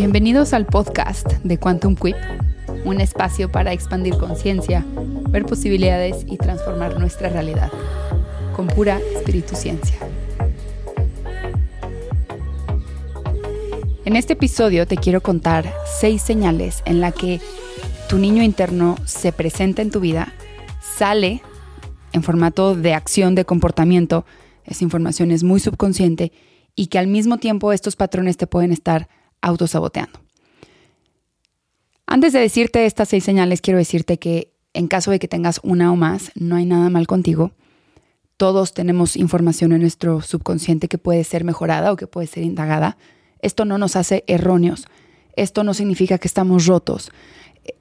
Bienvenidos al podcast de Quantum Quip, un espacio para expandir conciencia, ver posibilidades y transformar nuestra realidad con pura espíritu ciencia. En este episodio te quiero contar seis señales en la que tu niño interno se presenta en tu vida, sale en formato de acción, de comportamiento, esa información es muy subconsciente y que al mismo tiempo estos patrones te pueden estar autosaboteando. Antes de decirte estas seis señales, quiero decirte que en caso de que tengas una o más, no hay nada mal contigo. Todos tenemos información en nuestro subconsciente que puede ser mejorada o que puede ser indagada. Esto no nos hace erróneos. Esto no significa que estamos rotos.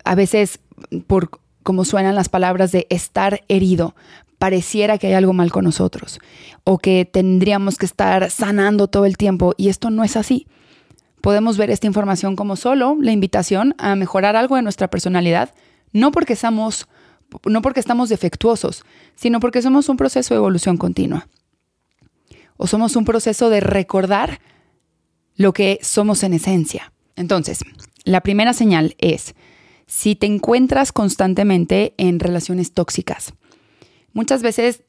A veces, por como suenan las palabras de estar herido, pareciera que hay algo mal con nosotros o que tendríamos que estar sanando todo el tiempo y esto no es así. Podemos ver esta información como solo la invitación a mejorar algo de nuestra personalidad, no porque estamos, no porque estamos defectuosos, sino porque somos un proceso de evolución continua. O somos un proceso de recordar lo que somos en esencia. Entonces, la primera señal es si te encuentras constantemente en relaciones tóxicas. Muchas veces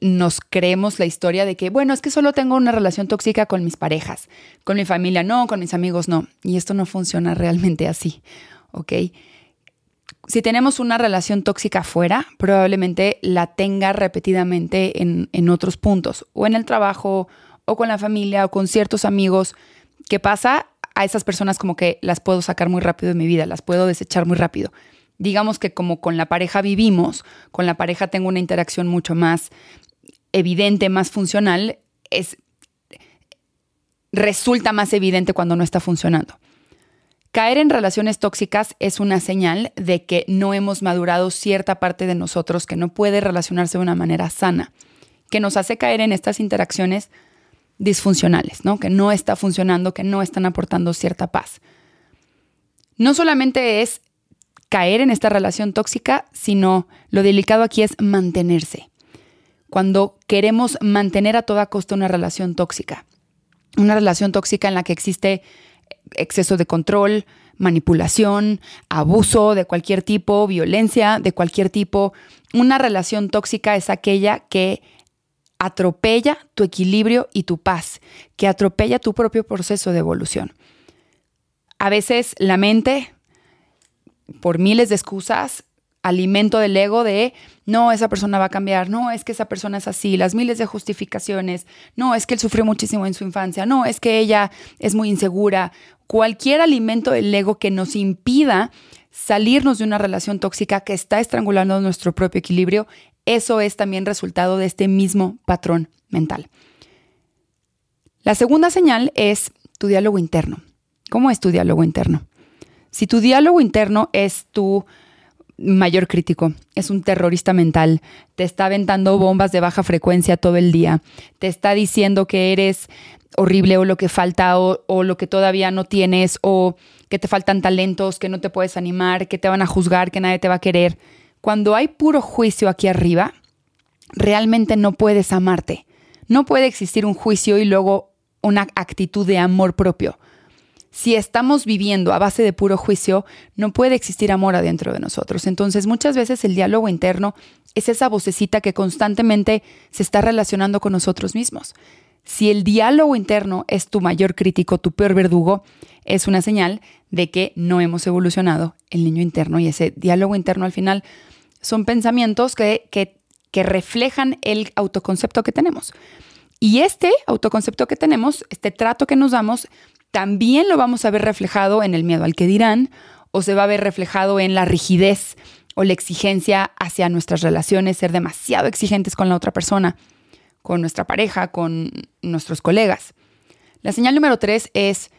nos creemos la historia de que, bueno, es que solo tengo una relación tóxica con mis parejas, con mi familia no, con mis amigos no. Y esto no funciona realmente así, ¿ok? Si tenemos una relación tóxica afuera, probablemente la tenga repetidamente en, en otros puntos, o en el trabajo, o con la familia, o con ciertos amigos. ¿Qué pasa? A esas personas como que las puedo sacar muy rápido de mi vida, las puedo desechar muy rápido digamos que como con la pareja vivimos, con la pareja tengo una interacción mucho más evidente, más funcional, es resulta más evidente cuando no está funcionando. Caer en relaciones tóxicas es una señal de que no hemos madurado cierta parte de nosotros que no puede relacionarse de una manera sana, que nos hace caer en estas interacciones disfuncionales, ¿no? Que no está funcionando, que no están aportando cierta paz. No solamente es caer en esta relación tóxica, sino lo delicado aquí es mantenerse. Cuando queremos mantener a toda costa una relación tóxica, una relación tóxica en la que existe exceso de control, manipulación, abuso de cualquier tipo, violencia de cualquier tipo. Una relación tóxica es aquella que atropella tu equilibrio y tu paz, que atropella tu propio proceso de evolución. A veces la mente por miles de excusas, alimento del ego de, no, esa persona va a cambiar, no, es que esa persona es así, las miles de justificaciones, no, es que él sufrió muchísimo en su infancia, no, es que ella es muy insegura, cualquier alimento del ego que nos impida salirnos de una relación tóxica que está estrangulando nuestro propio equilibrio, eso es también resultado de este mismo patrón mental. La segunda señal es tu diálogo interno. ¿Cómo es tu diálogo interno? Si tu diálogo interno es tu mayor crítico, es un terrorista mental, te está aventando bombas de baja frecuencia todo el día, te está diciendo que eres horrible o lo que falta o, lo que todavía no tienes o que te faltan talentos, que no te puedes animar, que te van a juzgar, que nadie te va a querer. Cuando hay puro juicio aquí arriba, realmente no puedes amarte. No puede existir un juicio y luego una actitud de amor propio. Si estamos viviendo a base de puro juicio, no puede existir amor adentro de nosotros. Entonces, muchas veces el diálogo interno es esa vocecita que constantemente se está relacionando con nosotros mismos. Si el diálogo interno es tu mayor crítico, tu peor verdugo, es una señal de que no hemos evolucionado el niño interno y ese diálogo interno al final son pensamientos que, que, que reflejan el autoconcepto que tenemos. Y este autoconcepto que tenemos, este trato que nos damos, también lo vamos a ver reflejado en el miedo al que dirán o se va a ver reflejado en la rigidez o la exigencia hacia nuestras relaciones, ser demasiado exigentes con la otra persona, con nuestra pareja, con nuestros colegas. La señal número tres es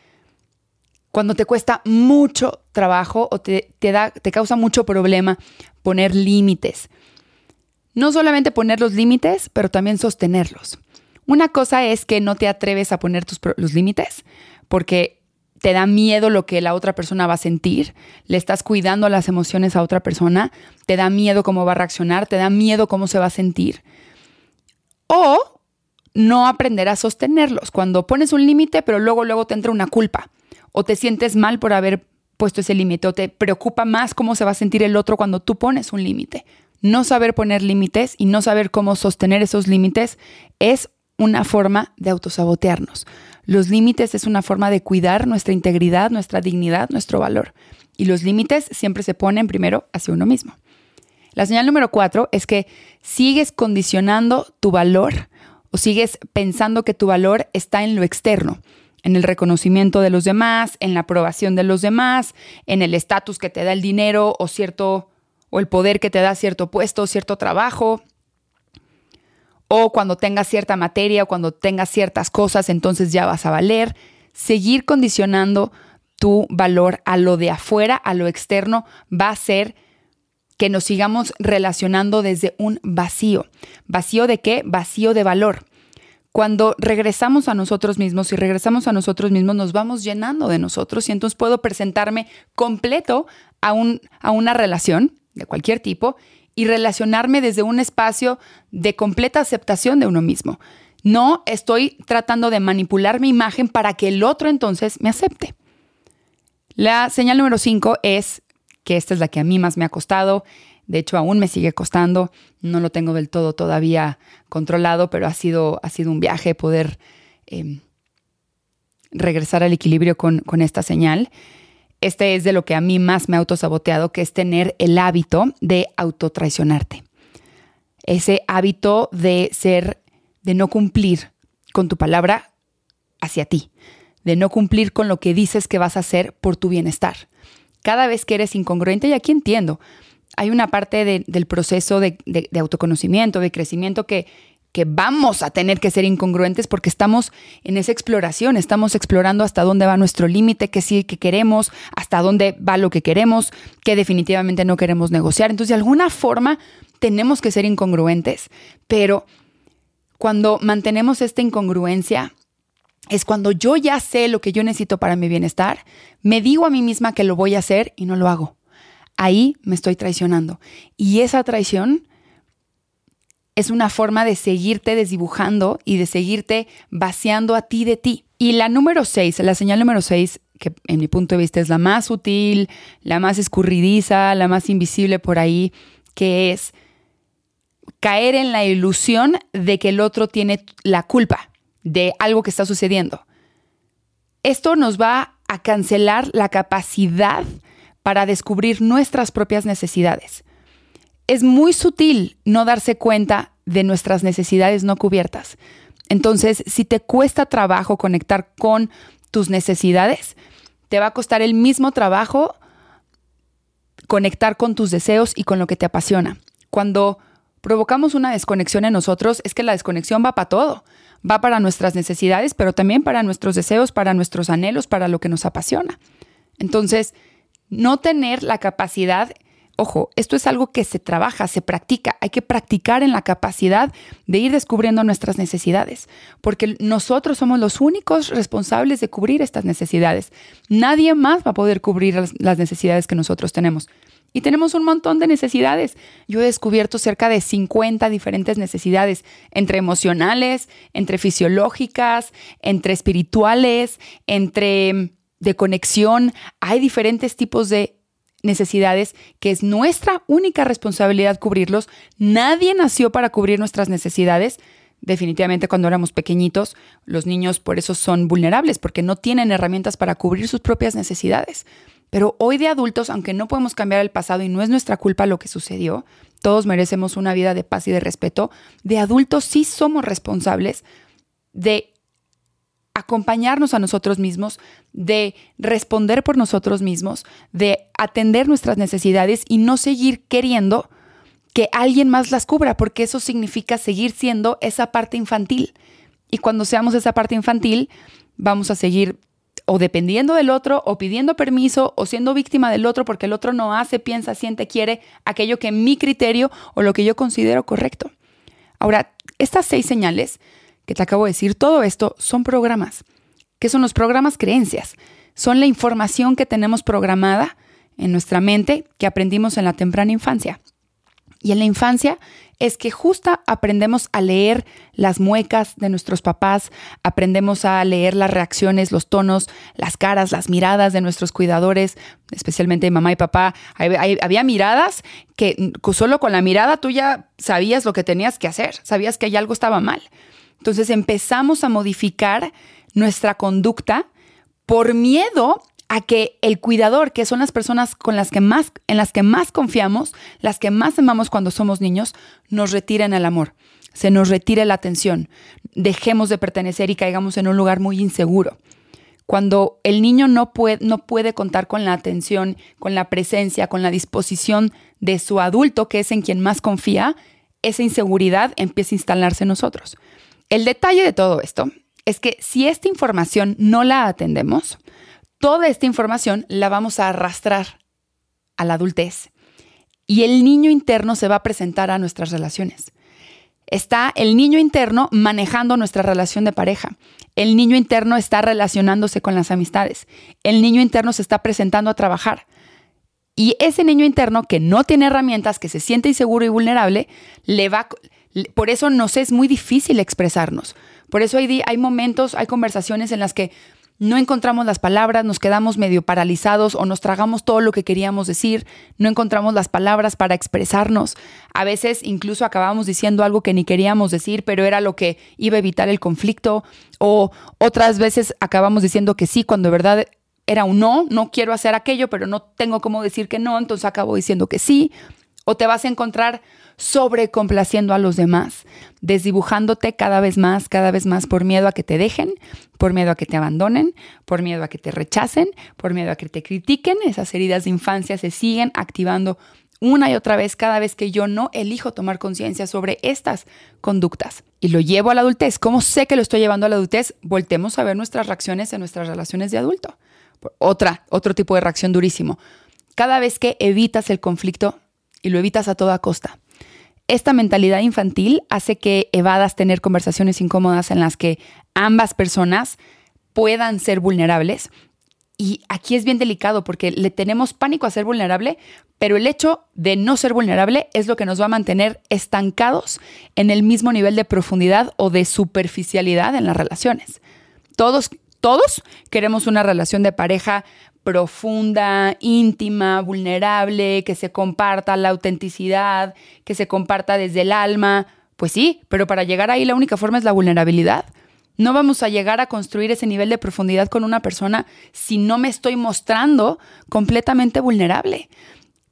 cuando te cuesta mucho trabajo o te, da, te causa mucho problema poner límites. No solamente poner los límites, pero también sostenerlos. Una cosa es que no te atreves a poner tus, los límites porque te da miedo lo que la otra persona va a sentir, le estás cuidando las emociones a otra persona, te da miedo cómo va a reaccionar, te da miedo cómo se va a sentir. O no aprender a sostenerlos. Cuando pones un límite, pero luego, luego te entra una culpa. o te sientes mal por haber puesto ese límite o te preocupa más cómo se va a sentir el otro cuando tú pones un límite. No saber poner límites y no saber cómo sostener esos límites es una forma de autosabotearnos. Los límites es una forma de cuidar nuestra integridad, nuestra dignidad, nuestro valor. Y los límites siempre se ponen primero hacia uno mismo. La señal número cuatro es que sigues condicionando tu valor o sigues pensando que tu valor está en lo externo, en el reconocimiento de los demás, en la aprobación de los demás, en el estatus que te da el dinero o cierto o el poder que te da cierto puesto, cierto trabajo, o cuando tengas cierta materia o cuando tengas ciertas cosas, entonces ya vas a valer. Seguir condicionando tu valor a lo de afuera, a lo externo, va a ser que nos sigamos relacionando desde un vacío. ¿Vacío de qué? Vacío de valor. Cuando regresamos a nosotros mismos y regresamos a nosotros mismos, nos vamos llenando de nosotros y entonces puedo presentarme completo a, un, a una relación de cualquier tipo y relacionarme desde un espacio de completa aceptación de uno mismo. No estoy tratando de manipular mi imagen para que el otro entonces me acepte. La señal número cinco es que esta es la que a mí más me ha costado. De hecho, aún me sigue costando. No lo tengo del todo todavía controlado, pero ha sido, ha sido un viaje poder em, regresar al equilibrio con, con esta señal. Este es de lo que a mí más me ha autosaboteado, que es tener el hábito de autotraicionarte. Ese hábito de ser, de no cumplir con tu palabra hacia ti, de no cumplir con lo que dices que vas a hacer por tu bienestar cada vez que eres incongruente, y aquí entiendo, hay una parte del proceso de, autoconocimiento, de crecimiento que, que vamos a tener que ser incongruentes porque estamos en esa exploración, estamos explorando hasta dónde va nuestro límite, qué sí que queremos, hasta dónde va lo que queremos, que definitivamente no queremos negociar. Entonces, de alguna forma, tenemos que ser incongruentes, pero cuando mantenemos esta incongruencia, es cuando yo ya sé lo que yo necesito para mi bienestar, me digo a mí misma que lo voy a hacer y no lo hago. Ahí me estoy traicionando. Y esa traición es una forma de seguirte desdibujando y de seguirte vaciando a ti de ti. Y la número seis, la señal número seis, que en mi punto de vista es la más sutil, la más escurridiza, la más invisible por ahí, que es caer en la ilusión de que el otro tiene la culpa de algo que está sucediendo. Esto nos va a cancelar la capacidad para descubrir nuestras propias necesidades. Es muy sutil no darse cuenta de nuestras necesidades no cubiertas. Entonces, si te cuesta trabajo conectar con tus necesidades, te va a costar el mismo trabajo conectar con tus deseos y con lo que te apasiona. Cuando provocamos una desconexión en nosotros, es que la desconexión va para todo va para nuestras necesidades, pero también para nuestros deseos, para nuestros anhelos, para lo que nos apasiona. Entonces, no tener la capacidad, ojo, esto es algo que se trabaja, se practica, hay que practicar en la capacidad de ir descubriendo nuestras necesidades, porque nosotros somos los únicos responsables de cubrir estas necesidades. Nadie más va a poder cubrir las necesidades que nosotros tenemos. Y tenemos un montón de necesidades. Yo he descubierto cerca de 50 diferentes necesidades, entre emocionales, entre fisiológicas, entre espirituales, entre de conexión. Hay diferentes tipos de necesidades que es nuestra única responsabilidad cubrirlos. Nadie nació para cubrir nuestras necesidades. Definitivamente cuando éramos pequeñitos, los niños por eso son vulnerables, porque no tienen herramientas para cubrir sus propias necesidades. Pero hoy de adultos, aunque no podemos cambiar el pasado y no es nuestra culpa lo que sucedió, todos merecemos una vida de paz y de respeto, de adultos sí somos responsables de acompañarnos a nosotros mismos, de responder por nosotros mismos, de atender nuestras necesidades y no seguir queriendo que alguien más las cubra, porque eso significa seguir siendo esa parte infantil. Y cuando seamos esa parte infantil, vamos a seguir o dependiendo del otro, o pidiendo permiso, o siendo víctima del otro porque el otro no hace, piensa, siente, quiere aquello que mi criterio o lo que yo considero correcto. Ahora, estas seis señales que te acabo de decir, todo esto son programas. ¿Qué son los programas? Creencias. Son la información que tenemos programada en nuestra mente que aprendimos en la temprana infancia. Y en la infancia es que justo aprendemos a leer las muecas de nuestros papás, aprendemos a leer las reacciones, los tonos, las caras, las miradas de nuestros cuidadores, especialmente mamá y papá. Había miradas que solo con la mirada tú ya sabías lo que tenías que hacer, sabías que algo estaba mal. Entonces empezamos a modificar nuestra conducta por miedo a que el cuidador, que son las personas con las que más, en las que más confiamos, las que más amamos cuando somos niños, nos retiren el amor, se nos retire la atención, dejemos de pertenecer y caigamos en un lugar muy inseguro. Cuando el niño no puede, no puede contar con la atención, con la presencia, con la disposición de su adulto, que es en quien más confía, esa inseguridad empieza a instalarse en nosotros. El detalle de todo esto es que si esta información no la atendemos, toda esta información la vamos a arrastrar a la adultez y el niño interno se va a presentar a nuestras relaciones. Está el niño interno manejando nuestra relación de pareja. El niño interno está relacionándose con las amistades. El niño interno se está presentando a trabajar. Y ese niño interno que no tiene herramientas, que se siente inseguro y vulnerable, le va por eso nos es muy difícil expresarnos. Por eso hay, momentos, hay conversaciones en las que no encontramos las palabras, nos quedamos medio paralizados o nos tragamos todo lo que queríamos decir, no encontramos las palabras para expresarnos. A veces incluso acabamos diciendo algo que ni queríamos decir, pero era lo que iba a evitar el conflicto. O otras veces acabamos diciendo que sí cuando de verdad era un no, no quiero hacer aquello, pero no tengo cómo decir que no, entonces acabo diciendo que sí. O te vas a encontrar sobrecomplaciendo a los demás, desdibujándote cada vez más, cada vez más por miedo a que te dejen, por miedo a que te abandonen, por miedo a que te rechacen, por miedo a que te critiquen. Esas heridas de infancia se siguen activando una y otra vez cada vez que yo no elijo tomar conciencia sobre estas conductas y lo llevo a la adultez. ¿Cómo sé que lo estoy llevando a la adultez? Voltemos a ver nuestras reacciones en nuestras relaciones de adulto. Otra, otro tipo de reacción durísimo. Cada vez que evitas el conflicto y lo evitas a toda costa, esta mentalidad infantil hace que evadas tener conversaciones incómodas en las que ambas personas puedan ser vulnerables. Y aquí es bien delicado porque le tenemos pánico a ser vulnerable, pero el hecho de no ser vulnerable es lo que nos va a mantener estancados en el mismo nivel de profundidad o de superficialidad en las relaciones. Todos, todos queremos una relación de pareja profunda, íntima, vulnerable, que se comparta la autenticidad, que se comparta desde el alma. Pues sí, pero para llegar ahí la única forma es la vulnerabilidad. No vamos a llegar a construir ese nivel de profundidad con una persona si no me estoy mostrando completamente vulnerable.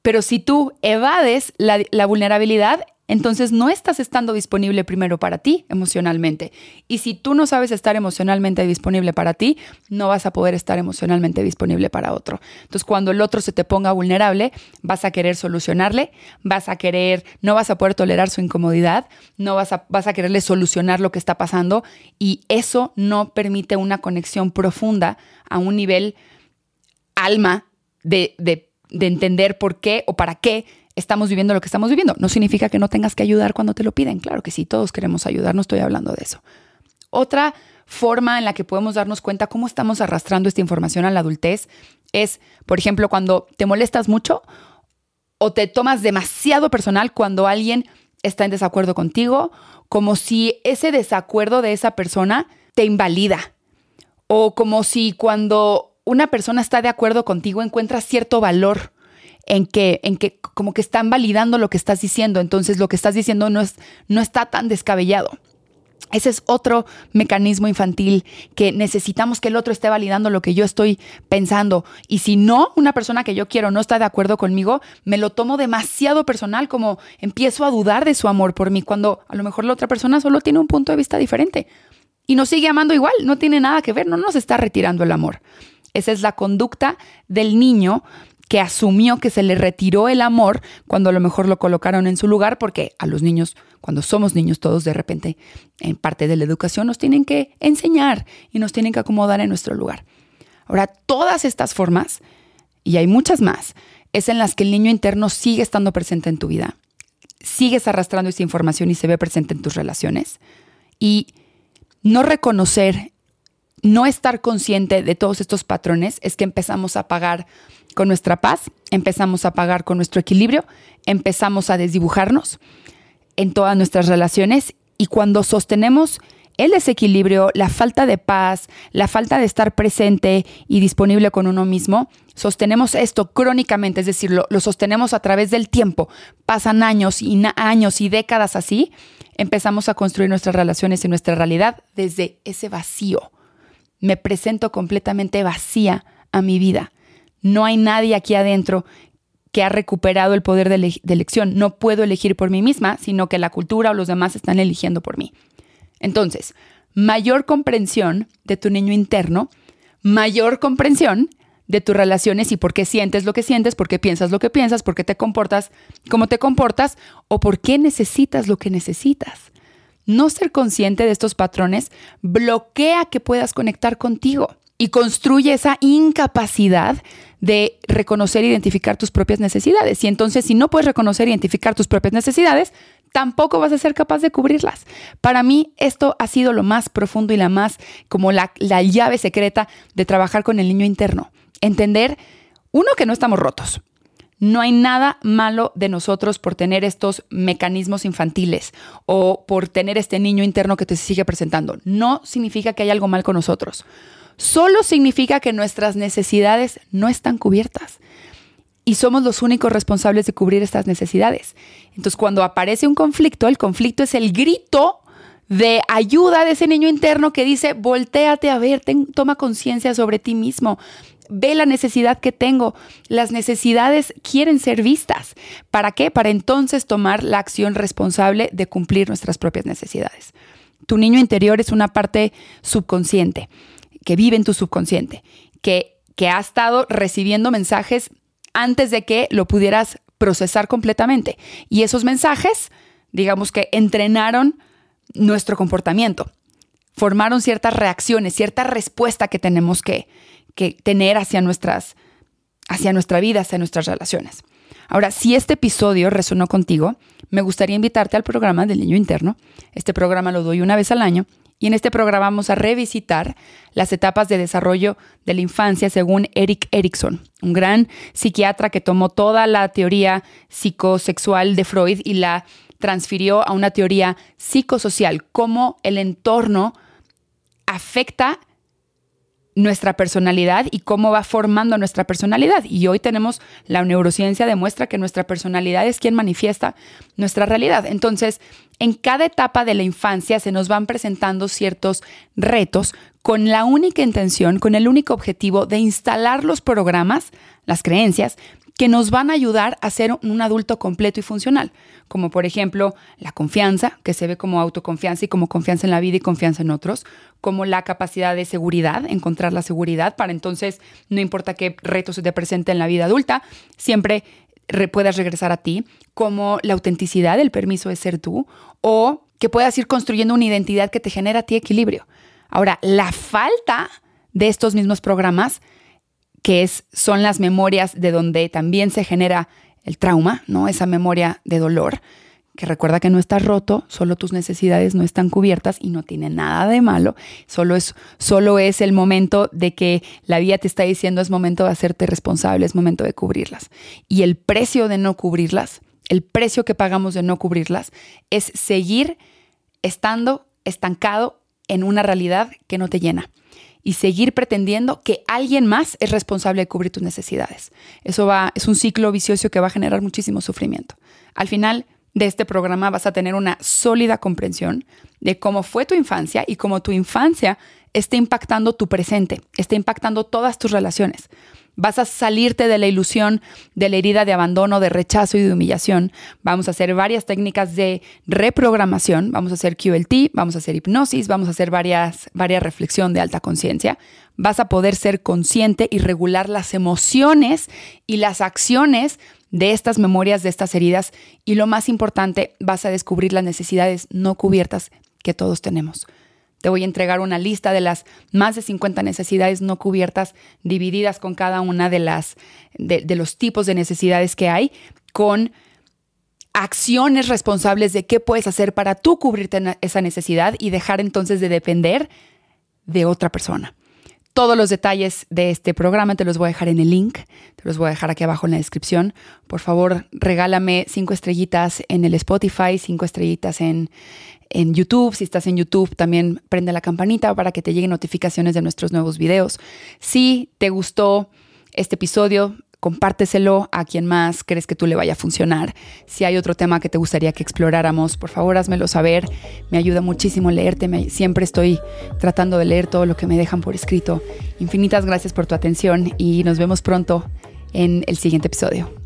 Pero si tú evades la, vulnerabilidad, entonces no estás estando disponible primero para ti emocionalmente. Y si tú no sabes estar emocionalmente disponible para ti, no vas a poder estar emocionalmente disponible para otro. Entonces cuando el otro se te ponga vulnerable, vas a querer solucionarle, vas a querer, no vas a poder tolerar su incomodidad, no vas a, vas a quererle solucionar lo que está pasando y eso no permite una conexión profunda a un nivel alma de, de entender por qué o para qué estamos viviendo lo que estamos viviendo. No significa que no tengas que ayudar cuando te lo piden. Claro que sí, todos queremos ayudar, no estoy hablando de eso. Otra forma en la que podemos darnos cuenta cómo estamos arrastrando esta información a la adultez es, por ejemplo, cuando te molestas mucho o te tomas demasiado personal cuando alguien está en desacuerdo contigo, como si ese desacuerdo de esa persona te invalida o como si cuando una persona está de acuerdo contigo encuentras cierto valor en que, en que como que están validando lo que estás diciendo, entonces lo que estás diciendo no, es, no está tan descabellado. Ese es otro mecanismo infantil que necesitamos que el otro esté validando lo que yo estoy pensando. Y si no, una persona que yo quiero no está de acuerdo conmigo, me lo tomo demasiado personal, como empiezo a dudar de su amor por mí, cuando a lo mejor la otra persona solo tiene un punto de vista diferente. Y nos sigue amando igual, no tiene nada que ver, no nos está retirando el amor. Esa es la conducta del niño que asumió que se le retiró el amor cuando a lo mejor lo colocaron en su lugar, porque a los niños, cuando somos niños todos de repente, en parte de la educación nos tienen que enseñar y nos tienen que acomodar en nuestro lugar. Ahora, todas estas formas, y hay muchas más, es en las que el niño interno sigue estando presente en tu vida, sigues arrastrando esa información y se ve presente en tus relaciones. Y no reconocer, no estar consciente de todos estos patrones es que empezamos a pagar con nuestra paz, empezamos a pagar con nuestro equilibrio, empezamos a desdibujarnos en todas nuestras relaciones y cuando sostenemos el desequilibrio, la falta de paz, la falta de estar presente y disponible con uno mismo, sostenemos esto crónicamente, es decir, lo, sostenemos a través del tiempo. Pasan años y años y décadas así, empezamos a construir nuestras relaciones y nuestra realidad desde ese vacío. Me presento completamente vacía a mi vida. No hay nadie aquí adentro que ha recuperado el poder de, elección. No puedo elegir por mí misma, sino que la cultura o los demás están eligiendo por mí. Entonces, mayor comprensión de tu niño interno, mayor comprensión de tus relaciones y por qué sientes lo que sientes, por qué piensas lo que piensas, por qué te comportas como te comportas o por qué necesitas lo que necesitas. No ser consciente de estos patrones bloquea que puedas conectar contigo y construye esa incapacidad de reconocer e identificar tus propias necesidades. Y entonces, si no puedes reconocer e identificar tus propias necesidades, tampoco vas a ser capaz de cubrirlas. Para mí esto ha sido lo más profundo y la más como la, la llave secreta de trabajar con el niño interno. Entender, uno, que no estamos rotos. No hay nada malo de nosotros por tener estos mecanismos infantiles o por tener este niño interno que te sigue presentando. No significa que hay algo mal con nosotros. Solo significa que nuestras necesidades no están cubiertas y somos los únicos responsables de cubrir estas necesidades. Entonces, cuando aparece un conflicto, el conflicto es el grito de ayuda de ese niño interno que dice, volteate a ver, toma conciencia sobre ti mismo, ve la necesidad que tengo. Las necesidades quieren ser vistas. ¿Para qué? Para entonces tomar la acción responsable de cumplir nuestras propias necesidades. Tu niño interior es una parte subconsciente, que vive en tu subconsciente, que, que ha estado recibiendo mensajes antes de que lo pudieras procesar completamente. Y esos mensajes, digamos que entrenaron nuestro comportamiento, formaron ciertas reacciones, cierta respuesta que tenemos que, tener hacia, nuestras, hacia nuestra vida, hacia nuestras relaciones. Ahora, si este episodio resonó contigo, me gustaría invitarte al programa del niño interno. Este programa lo doy una vez al año y en este programa vamos a revisitar las etapas de desarrollo de la infancia según Eric Erickson, un gran psiquiatra que tomó toda la teoría psicosexual de Freud y la transfirió a una teoría psicosocial, cómo el entorno afecta nuestra personalidad y cómo va formando nuestra personalidad. Y hoy tenemos, la neurociencia demuestra que nuestra personalidad es quien manifiesta nuestra realidad. Entonces, en cada etapa de la infancia se nos van presentando ciertos retos con la única intención, con el único objetivo de instalar los programas, las creencias, que nos van a ayudar a ser un adulto completo y funcional, como por ejemplo la confianza, que se ve como autoconfianza y como confianza en la vida y confianza en otros, como la capacidad de seguridad, encontrar la seguridad para entonces, no importa qué retos se te presente en la vida adulta, siempre puedas regresar a ti, como la autenticidad, el permiso de ser tú, o que puedas ir construyendo una identidad que te genera a ti equilibrio. Ahora, la falta de estos mismos programas que es, son las memorias de donde también se genera el trauma, ¿no? Esa memoria de dolor, que recuerda que no estás roto, solo tus necesidades no están cubiertas y no tiene nada de malo, solo es, solo es el momento de que la vida te está diciendo es momento de hacerte responsable, es momento de cubrirlas. Y el precio de no cubrirlas, el precio que pagamos de no cubrirlas, es seguir estando estancado en una realidad que no te llena y seguir pretendiendo que alguien más es responsable de cubrir tus necesidades. Eso va, es un ciclo vicioso que va a generar muchísimo sufrimiento. Al final de este programa vas a tener una sólida comprensión de cómo fue tu infancia y cómo tu infancia está impactando tu presente, está impactando todas tus relaciones. Vas a salirte de la ilusión de la herida de abandono, de rechazo y de humillación. Vamos a hacer varias técnicas de reprogramación. Vamos a hacer QLT, vamos a hacer hipnosis, vamos a hacer varias, varias reflexión de alta conciencia. Vas a poder ser consciente y regular las emociones y las acciones de estas memorias, de estas heridas. Y lo más importante, vas a descubrir las necesidades no cubiertas que todos tenemos. Te voy a entregar una lista de las más de 50 necesidades no cubiertas, divididas con cada una de, las, de, los tipos de necesidades que hay, con acciones responsables de qué puedes hacer para tú cubrirte esa necesidad y dejar entonces de depender de otra persona. Todos los detalles de este programa te los voy a dejar en el link, te los voy a dejar aquí abajo en la descripción. Por favor, regálame cinco estrellitas en el Spotify, cinco estrellitas en, en YouTube. Si estás en YouTube, también prende la campanita para que te lleguen notificaciones de nuestros nuevos videos. Si te gustó este episodio, compárteselo a quien más crees que tú le vaya a funcionar. Si hay otro tema que te gustaría que exploráramos, por favor házmelo saber. Me ayuda muchísimo leerte. siempre estoy tratando de leer todo lo que me dejan por escrito. Infinitas gracias por tu atención y nos vemos pronto en el siguiente episodio.